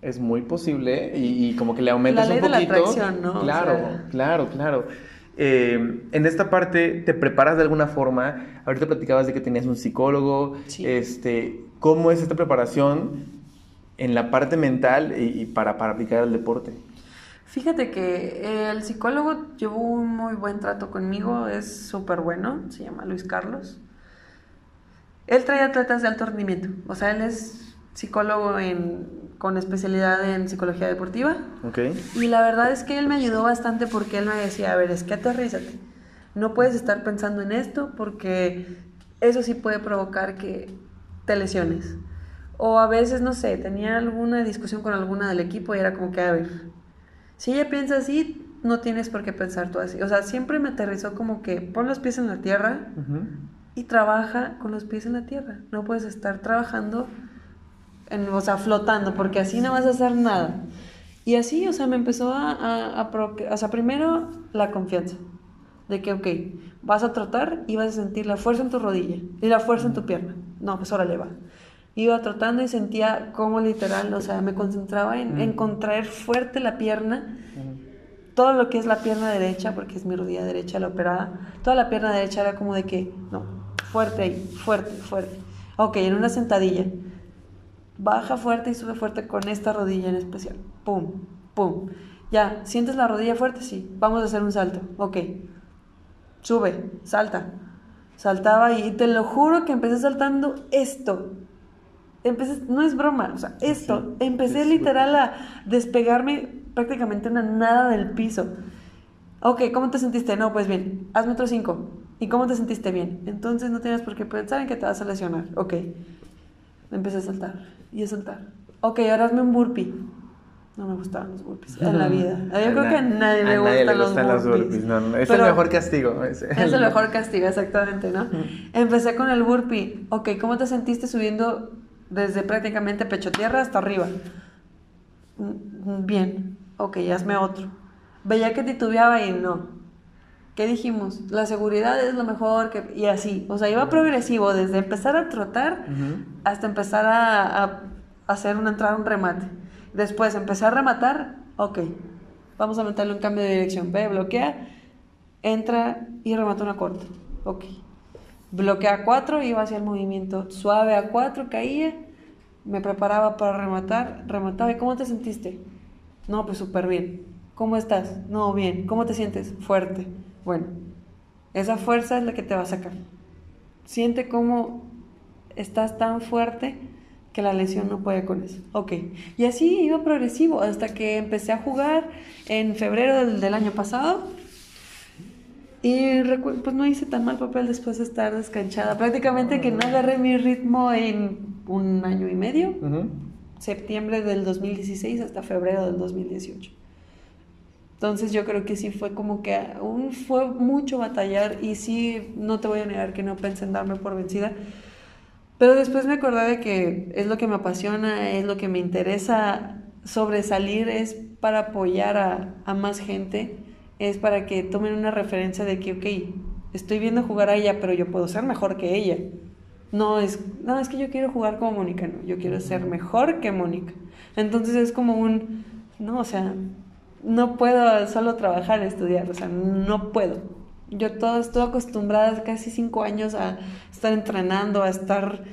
es muy posible y, como que le aumentas la ley un poquito. De la atracción, ¿no? Claro, claro, claro. Eh, en esta parte te preparas de alguna forma. Ahorita platicabas de que tenías un psicólogo. Este, ¿Cómo es esta preparación en la parte mental y, para, para aplicar al deporte? Fíjate que el psicólogo llevó un muy buen trato conmigo, es súper bueno, se llama Luis Carlos. Él trae atletas de alto rendimiento, o sea, él es psicólogo en con especialidad en psicología deportiva. Okay. Y la verdad es que él me ayudó bastante porque él me decía, a ver, es que aterrízate. No puedes estar pensando en esto porque eso sí puede provocar que te lesiones. O a veces, no sé, tenía alguna discusión con alguna del equipo y era como que, a ver, si ella piensa así, no tienes por qué pensar tú así. O sea, siempre me aterrizó como que pon los pies en la tierra y trabaja con los pies en la tierra. No puedes estar trabajando o sea, flotando, porque así no vas a hacer nada. Y así, o sea, me empezó a, a, o sea, primero la confianza, de que, ok, vas a trotar y vas a sentir la fuerza en tu rodilla y la fuerza en tu pierna. No, pues ahora le va. Iba trotando y sentía como literal, o sea, me concentraba en, en contraer fuerte la pierna, todo lo que es la pierna derecha, porque es mi rodilla derecha la operada, toda la pierna derecha era como de que, no, fuerte ahí, fuerte, fuerte. Ok, en una sentadilla baja fuerte y sube fuerte con esta rodilla en especial. Pum, pum. Ya, ¿sientes la rodilla fuerte? Sí. Vamos a hacer un salto. Ok. Sube, salta. Saltaba y te lo juro que empecé saltando esto. Empecé, no es broma, o sea, esto. empecé literal a despegarme prácticamente una nada del piso. Ok, ¿cómo te sentiste? No, pues bien, hazme otro cinco. ¿Y cómo te sentiste bien? Entonces no tienes por qué pensar en que te vas a lesionar. Ok. Empecé a saltar y a saltar. Ok, ahora hazme un burpee. No me gustaban los burpees en la vida. Yo creo que a nadie me gustan, los, burpees. es el mejor castigo. Es el, mejor castigo, exactamente, ¿no? Empecé con el burpee. Ok, ¿cómo te sentiste subiendo desde prácticamente pecho tierra hasta arriba? Bien. Ok, hazme otro. Veía que titubeaba y no. ¿Qué dijimos? La seguridad es lo mejor que... Y así, o sea, iba progresivo, desde empezar a trotar hasta empezar a, hacer una entrada, un remate. Después empecé a rematar, ok, vamos a meterle un cambio de dirección. Ve, bloquea, entra y remata una corta. Ok. Bloquea a cuatro, iba hacia el movimiento suave a cuatro, caía, me preparaba para rematar, remataba. ¿Y cómo te sentiste? No, pues súper bien. ¿Cómo estás? No, bien. ¿Cómo te sientes? Fuerte. Bueno, esa fuerza es la que te va a sacar. Siente cómo estás tan fuerte que la lesión no puede con eso. Ok. Y así iba progresivo hasta que empecé a jugar en febrero del, año pasado. Y pues no hice tan mal papel después de estar descanchada. Prácticamente que no agarré mi ritmo en un año y medio. Septiembre del 2016 hasta febrero del 2018. Entonces yo creo que sí fue como que aún fue mucho batallar y sí, no te voy a negar que no pensé en darme por vencida. Pero después me acordé de que es lo que me apasiona, es lo que me interesa sobresalir, es para apoyar a, a más gente, es para que tomen una referencia de que, ok, estoy viendo jugar a ella, pero yo puedo ser mejor que ella. No es, no, es que yo quiero jugar como Mónica, no, yo quiero ser mejor que Mónica. Entonces es como un, no, o sea, no puedo solo trabajar, estudiar, o sea, no puedo. Yo todo, estoy acostumbrada casi cinco años a estar entrenando, a estar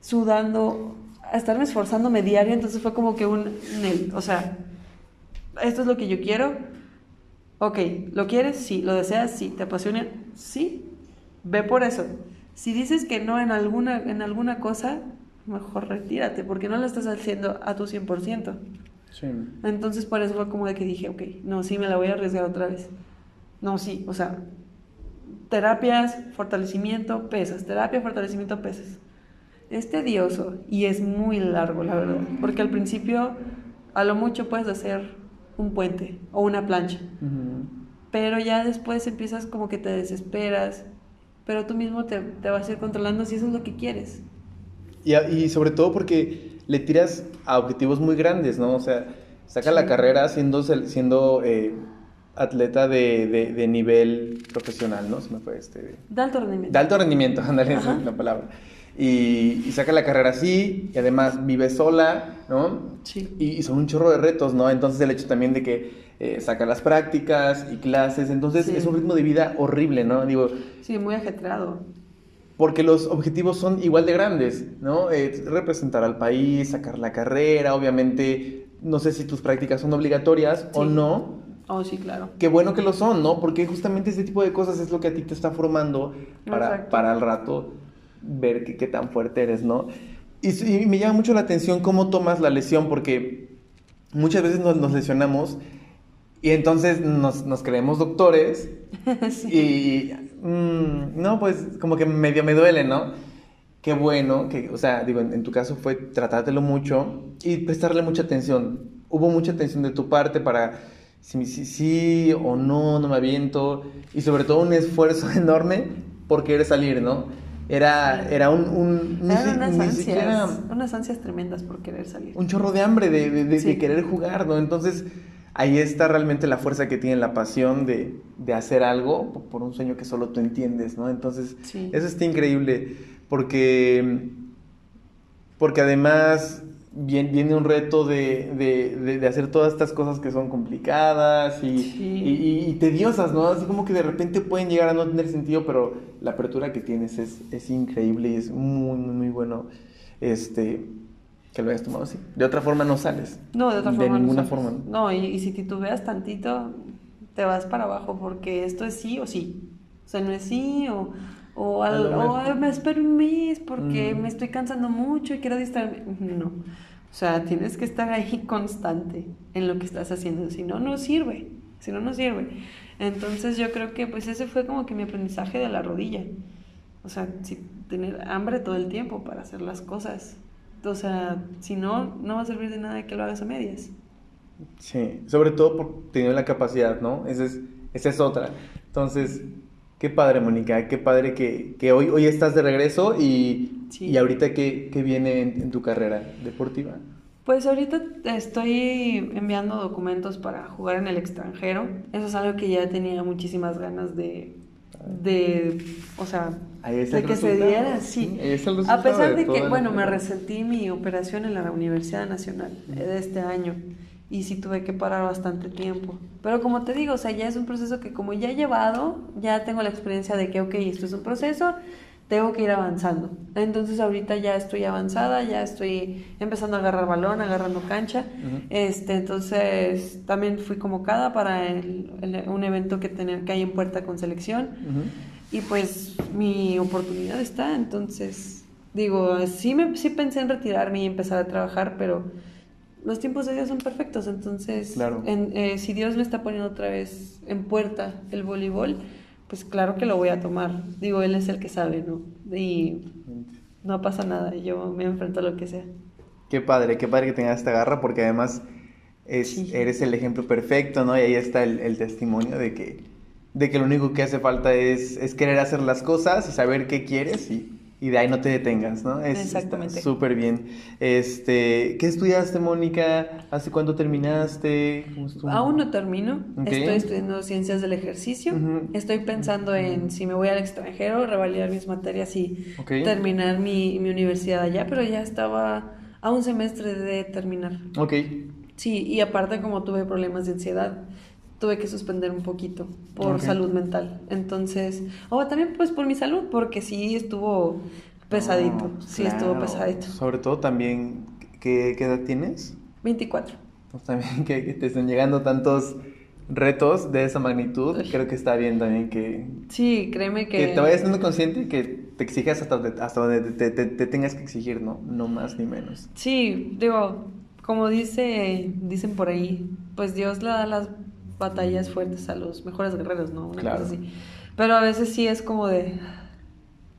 sudando, a estarme esforzándome diario, entonces fue como que un, o sea, esto es lo que yo quiero. Ok, ¿lo quieres? Sí. ¿Lo deseas? Sí. ¿Te apasiona? Sí. Ve por eso. Si dices que no en alguna, en alguna cosa, mejor retírate, porque no lo estás haciendo a tu 100%. Entonces por eso fue como de que dije, ok, no, sí me la voy a arriesgar otra vez. No, sí, o sea, terapias, fortalecimiento, pesas, terapia, fortalecimiento, pesas. Es tedioso y es muy largo, la verdad, porque al principio a lo mucho puedes hacer un puente o una plancha, pero ya después empiezas como que te desesperas, pero tú mismo te, te vas a ir controlando si eso es lo que quieres. Y, y sobre todo porque le tiras a objetivos muy grandes, ¿no? O sea, saca la carrera siendo, siendo eh, atleta de, de, nivel profesional, ¿no? Se me fue este... De alto rendimiento. De alto rendimiento, ándale, esa es la palabra. Y, y, saca la carrera así, y además vive sola, ¿no? Sí. Y, son un chorro de retos, ¿no? Entonces el hecho también de que eh, saca las prácticas y clases, entonces es un ritmo de vida horrible, ¿no? Digo... Sí, muy ajetreado. Porque los objetivos son igual de grandes, ¿no? Eh, representar al país, sacar la carrera, obviamente, no sé si tus prácticas son obligatorias o no, Oh, sí, claro. Qué bueno que lo son, ¿no? Porque justamente ese tipo de cosas es lo que a ti te está formando para, para al rato ver qué, tan fuerte eres, ¿no? Y, me llama mucho la atención cómo tomas la lesión, porque muchas veces nos, lesionamos y entonces nos, creemos doctores y, mm, no, pues como que medio me duele, ¿no? Qué bueno, que, o sea, digo, en, en tu caso fue tratártelo mucho y prestarle mucha atención. Hubo mucha atención de tu parte para si, sí o no, no me aviento, y sobre todo un esfuerzo enorme por querer salir, ¿no? Era, era un... un unas, ansias, unas ansias tremendas por querer salir. Un chorro de hambre, de, de, querer jugar, ¿no? Entonces ahí está realmente la fuerza que tiene la pasión de, de hacer algo por un sueño que solo tú entiendes, ¿no? Entonces, eso está increíble, porque, porque además viene, un reto de, hacer todas estas cosas que son complicadas y, tediosas, ¿no? Así como que de repente pueden llegar a no tener sentido, pero la apertura que tienes es, increíble y es muy, muy, muy bueno este, que lo hayas tomado así. De otra forma no sales. No, de otra forma. De ninguna forma. No, y, y si titubeas tantito, te vas para abajo porque esto es sí o sí. O sea, no es sí o o, al, me espero un mes porque mm. me estoy cansando mucho y quiero distraerme. No. O sea, tienes que estar ahí constante en lo que estás haciendo. Si no, no sirve. Si no, no sirve. Entonces yo creo que pues ese fue como que mi aprendizaje de la rodilla. O sea, si, tener hambre todo el tiempo para hacer las cosas. O sea, si no, no va a servir de nada que lo hagas a medias. Sí, sobre todo por tener la capacidad, ¿no? Esa es, esa es otra. Entonces, Qué padre, Mónica, qué padre que, que, hoy, hoy estás de regreso y, y ahorita qué, qué viene en, tu carrera deportiva. Pues ahorita estoy enviando documentos para jugar en el extranjero. Eso es algo que ya tenía muchísimas ganas de, de o sea, de que se diera, sí. A pesar de, que, bueno, me resentí mi operación en la Universidad Nacional de este año y sí tuve que parar bastante tiempo. Pero como te digo, o sea, ya es un proceso que como ya he llevado, ya tengo la experiencia de que, ok, esto es un proceso, tengo que ir avanzando. Entonces ahorita ya estoy avanzada, ya estoy empezando a agarrar balón, agarrando cancha. este, entonces también fui convocada para un evento que, tenía, que hay en Puerta con selección. Y pues mi oportunidad está, entonces digo, sí, me, sí pensé en retirarme y empezar a trabajar, pero los tiempos de Dios son perfectos, entonces eh, si Dios me está poniendo otra vez en puerta el voleibol, pues claro que lo voy a tomar. Digo, Él es el que sabe, ¿no? Y no pasa nada, yo me enfrento a lo que sea. Qué padre, qué padre que tengas esta garra, porque además es, eres el ejemplo perfecto, ¿no? Y ahí está el, el, testimonio de que, de que lo único que hace falta es, es querer hacer las cosas y saber qué quieres y y de ahí no te detengas, ¿no? Es, Exactamente. Súper bien. Este, ¿Qué estudiaste, Mónica? ¿Hace cuándo terminaste? Aún no termino. Estoy estudiando ciencias del ejercicio. Estoy pensando en si me voy al extranjero, revalidar mis materias y terminar mi, mi universidad allá, pero ya estaba a un semestre de terminar. Ok. Sí, y aparte como tuve problemas de ansiedad, tuve que suspender un poquito por salud mental. Entonces, o también pues por mi salud, porque sí estuvo pesadito, sí estuvo pesadito. Sobre todo también, ¿qué, edad tienes? 24. Pues también que, te estén llegando tantos retos de esa magnitud, creo que está bien también que... Sí, créeme que... Que te vayas siendo consciente y que te exijas hasta donde, hasta donde te, te, tengas que exigir, ¿no? No más ni menos. Sí, digo, como dice, dicen por ahí, pues Dios le da las batallas fuertes a los mejores guerreros, ¿no? Una cosa así. Pero a veces sí es como de,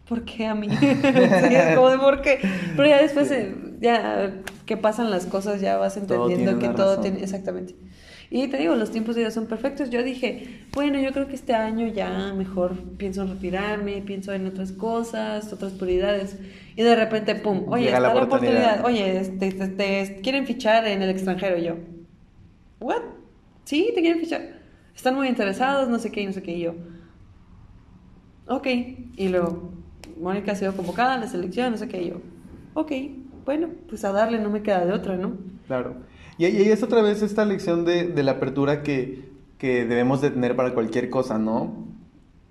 ¿por qué a mí? es como de, ¿por qué? Pero ya después, ya que pasan las cosas, ya vas entendiendo que todo tiene, exactamente. Y te digo, los tiempos de Dios son perfectos. Yo dije, bueno, yo creo que este año ya mejor pienso en retirarme, pienso en otras cosas, otras prioridades. Y de repente, pum, oye, está la oportunidad. Oye, te, te, quieren fichar en el extranjero. Y yo, ¿what? Sí, te quieren fichar. Están muy interesados, no sé qué, no sé qué. Y yo, ok. Y luego, Mónica ha sido convocada a la selección, no sé qué. Y yo, ok, bueno, pues a darle, no me queda de otra, ¿no? Claro. Y, ahí es otra vez esta lección de, la apertura que, debemos de tener para cualquier cosa, ¿no?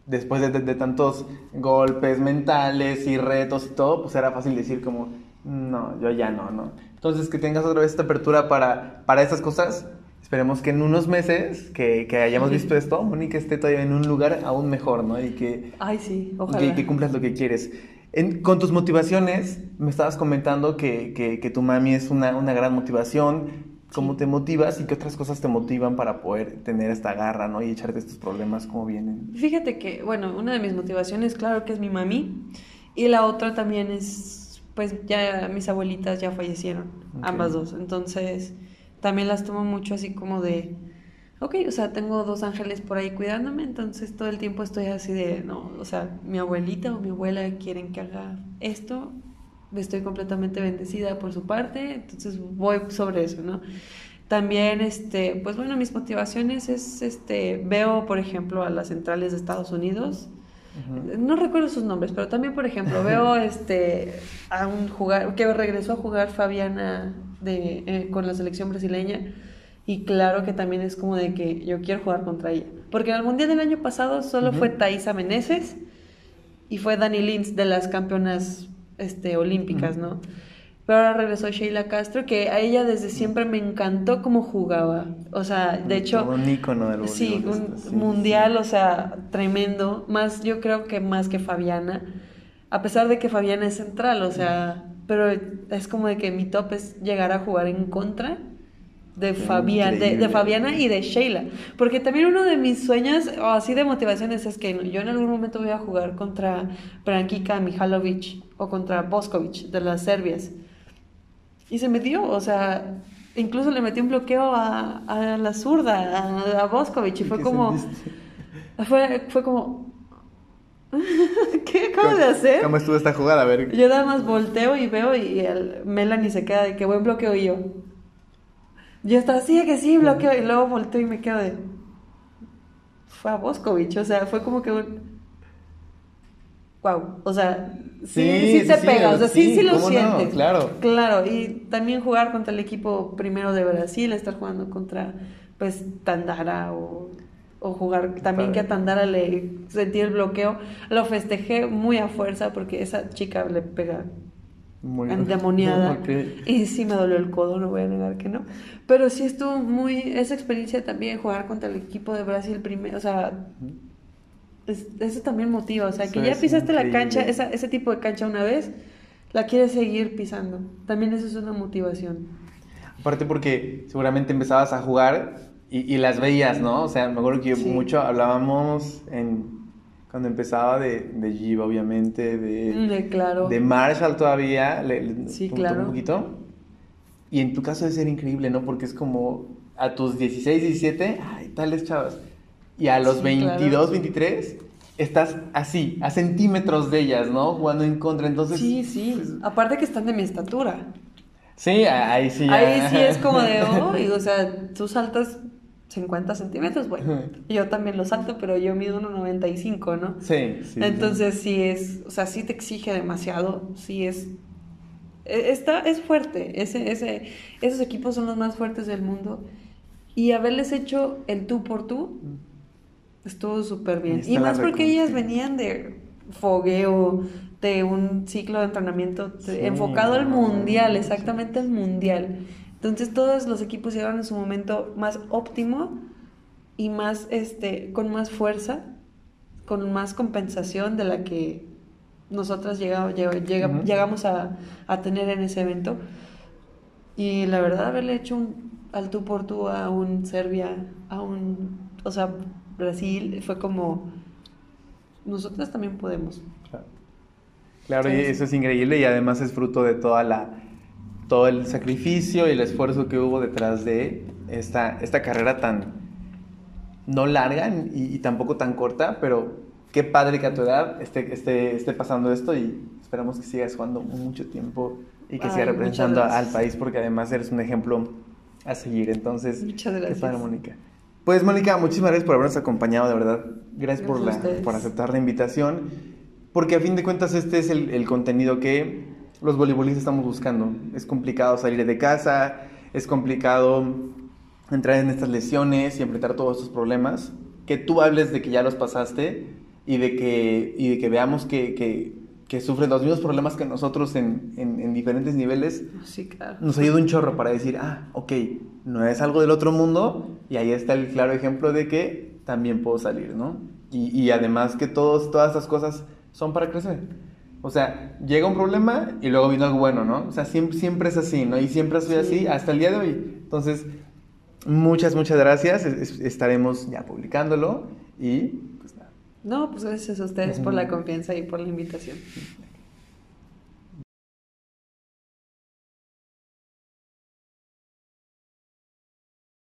Después de, tantos golpes mentales y retos y todo, pues era fácil decir como, no, yo ya no, ¿no? Entonces que tengas otra vez esta apertura para, para estas cosas, esperemos que en unos meses que, hayamos visto esto, Mónica esté todavía en un lugar aún mejor, ¿no? Y que, Ay, sí, ojalá. que, cumplas lo que quieres. con tus motivaciones, me estabas comentando que, tu mami es una, una gran motivación, cómo te motivas y qué otras cosas te motivan para poder tener esta garra, ¿no? Y echarte estos problemas como vienen. Fíjate que, bueno, una de mis motivaciones, claro que es mi mami, y la otra también es, pues ya mis abuelitas ya fallecieron, ambas dos, entonces también las tomo mucho así como de, ok, o sea, tengo dos ángeles por ahí cuidándome, entonces todo el tiempo estoy así de, no, o sea, mi abuelita o mi abuela quieren que haga esto, estoy completamente bendecida por su parte, entonces voy sobre eso, ¿no? También, este, pues bueno, mis motivaciones es, este, veo, por ejemplo, a las centrales de Estados Unidos, no recuerdo sus nombres, pero también, por ejemplo, veo, este, a un jugar, que regresó a jugar Fabiana de, eh, con la selección brasileña, y claro que también es como de que yo quiero jugar contra ella, porque en el Mundial del año pasado solo fue Thaisa Meneses y fue Dani Lins de las campeonas este, olímpicas, ¿no? Pero ahora regresó Sheila Castro, que a ella desde siempre me encantó cómo jugaba. O sea, de hecho... Un ícono del Sí, un mundial, o sea, tremendo. Más, yo creo que más que Fabiana. A pesar de que Fabiana es central, o sea... Pero es como de que mi top es llegar a jugar en contra de, Fabián, de, Fabiana y de Sheila. Porque también uno de mis sueños, o así de motivaciones, es que yo en algún momento voy a jugar contra Brankika Mihalovic o contra Boskovic de las Serbias. Y se metió, o sea, incluso le metí un bloqueo a, a la zurda, a, a Boskovic, y fue como. Fue, fue como. ¿Qué acabo de hacer? ¿Cómo estuvo esta jugada? A ver. Yo nada más volteo y veo y el Melanie se queda de que buen bloqueo y yo. Yo estaba así, que sí, bloqueo. Y luego volteo y me quedo de. Fue a Boscovich, o sea, fue como que un. Wow, o sea, sí, sí, se pega, o sea, sí, sí, lo sientes. Claro. Claro, y también jugar contra el equipo primero de Brasil, estar jugando contra, pues, Tandara o, o jugar también que a Tandara le sentí el bloqueo. Lo festejé muy a fuerza porque esa chica le pega muy endemoniada. Y sí me dolió el codo, no voy a negar que no. Pero sí estuvo muy. Esa experiencia también, jugar contra el equipo de Brasil primero, o sea. eso también motiva, o sea, que ya pisaste la cancha, esa, ese tipo de cancha una vez, la quieres seguir pisando. También eso es una motivación. Aparte porque seguramente empezabas a jugar y, las veías, ¿no? O sea, me acuerdo que mucho hablábamos en cuando empezaba de, de Giva, obviamente, de, de, claro. de Marshall todavía, le, sí, claro. un poquito. Y en tu caso debe ser increíble, ¿no? Porque es como a tus 16, 17, ay, tales chavas. Y a los 22, 23, estás así, a centímetros de ellas, ¿no? Jugando en contra, entonces... Sí, sí. Pues, Aparte que están de mi estatura. Sí, ahí sí. Ahí sí es como de, oh, o sea, tú saltas 50 centímetros, bueno, yo también lo salto, pero yo mido 1,95, ¿no? Sí, sí. Entonces sí. es, o sea, sí te exige demasiado, sí es, e, está, es fuerte, ese, ese, esos equipos son los más fuertes del mundo y haberles hecho el tú por tú estuvo súper bien. Y más porque ellas venían de fogueo, de un ciclo de entrenamiento enfocado al mundial, exactamente al mundial. Entonces todos los equipos llegaron en su momento más óptimo y más, este, con más fuerza, con más compensación de la que nosotras llegamos, llegamos a, tener en ese evento. Y la verdad, haberle hecho un al tú por tú a un Serbia, a un, o sea, Brasil, fue como, nosotras también podemos. Claro, y eso es increíble y además es fruto de toda la, todo el sacrificio y el esfuerzo que hubo detrás de esta, esta carrera tan, no larga y, tampoco tan corta, pero qué padre que a tu edad esté, esté, esté pasando esto y esperamos que sigas jugando mucho tiempo y que sigas representando al país porque además eres un ejemplo a seguir. Entonces, muchas gracias. Qué padre, Mónica. Pues Mónica, muchísimas gracias por habernos acompañado, de verdad. Gracias, por, la, por aceptar la invitación, porque a fin de cuentas este es el, el contenido que los voleibolistas estamos buscando. Es complicado salir de casa, es complicado entrar en estas lesiones y enfrentar todos estos problemas, que tú hables de que ya los pasaste y de que, y de que veamos que, que, que sufren los mismos problemas que nosotros en, en, diferentes niveles, sí, claro. nos ayuda un chorro para decir, ah, ok, no es algo del otro mundo y ahí está el claro ejemplo de que también puedo salir, ¿no? Y, y además que todos, todas estas cosas son para crecer. O sea, llega un problema y luego viene algo bueno, ¿no? O sea, siempre, siempre es así, ¿no? Y siempre soy así hasta el día de hoy. Entonces, Muchas, muchas gracias. estaremos ya publicándolo y pues nada. No, pues gracias a ustedes por la confianza y por la invitación.